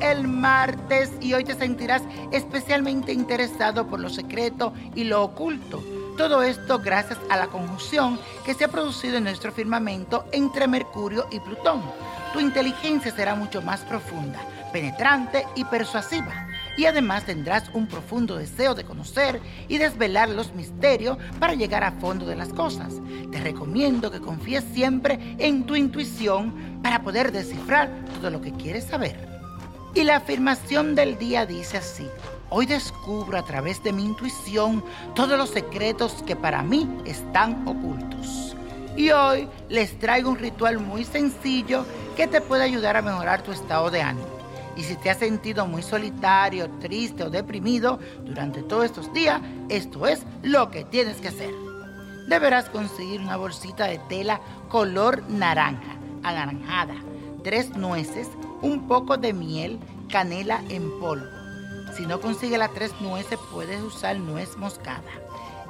el martes y hoy te sentirás especialmente interesado por lo secreto y lo oculto. Todo esto gracias a la conjunción que se ha producido en nuestro firmamento entre Mercurio y Plutón. Tu inteligencia será mucho más profunda, penetrante y persuasiva y además tendrás un profundo deseo de conocer y desvelar los misterios para llegar a fondo de las cosas. Te recomiendo que confíes siempre en tu intuición para poder descifrar todo lo que quieres saber. Y la afirmación del día dice así, hoy descubro a través de mi intuición todos los secretos que para mí están ocultos. Y hoy les traigo un ritual muy sencillo que te puede ayudar a mejorar tu estado de ánimo. Y si te has sentido muy solitario, triste o deprimido durante todos estos días, esto es lo que tienes que hacer. Deberás conseguir una bolsita de tela color naranja, anaranjada, tres nueces, un poco de miel, canela en polvo. Si no consigues las tres nueces, puedes usar nuez moscada.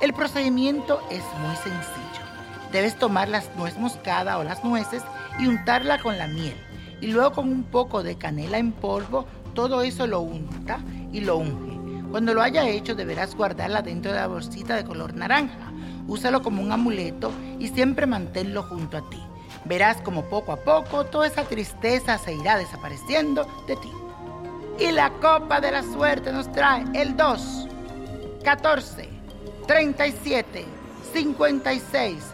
El procedimiento es muy sencillo. Debes tomar las nuez moscada o las nueces y untarla con la miel y luego con un poco de canela en polvo, todo eso lo unta y lo unge. Cuando lo haya hecho deberás guardarla dentro de la bolsita de color naranja. Úsalo como un amuleto y siempre manténlo junto a ti. Verás como poco a poco toda esa tristeza se irá desapareciendo de ti. Y la copa de la suerte nos trae el 2, 14, 37, 56,